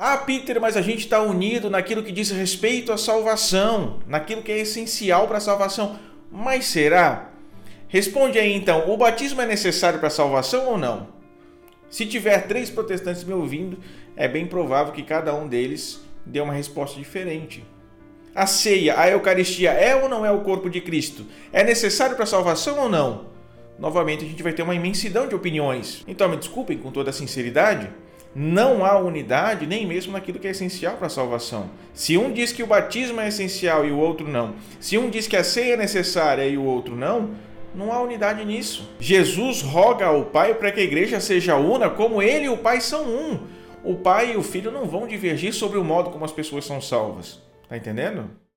Ah, Peter, mas a gente está unido naquilo que diz respeito à salvação, naquilo que é essencial para a salvação. Mas será? Responde aí então: o batismo é necessário para a salvação ou não? Se tiver três protestantes me ouvindo, é bem provável que cada um deles dê uma resposta diferente. A ceia, a Eucaristia é ou não é o corpo de Cristo? É necessário para a salvação ou não? Novamente a gente vai ter uma imensidão de opiniões. Então me desculpem com toda a sinceridade, não há unidade nem mesmo naquilo que é essencial para a salvação. Se um diz que o batismo é essencial e o outro não, se um diz que a ceia é necessária e o outro não, não há unidade nisso. Jesus roga ao Pai para que a igreja seja una, como ele e o Pai são um. O Pai e o Filho não vão divergir sobre o modo como as pessoas são salvas. Tá entendendo?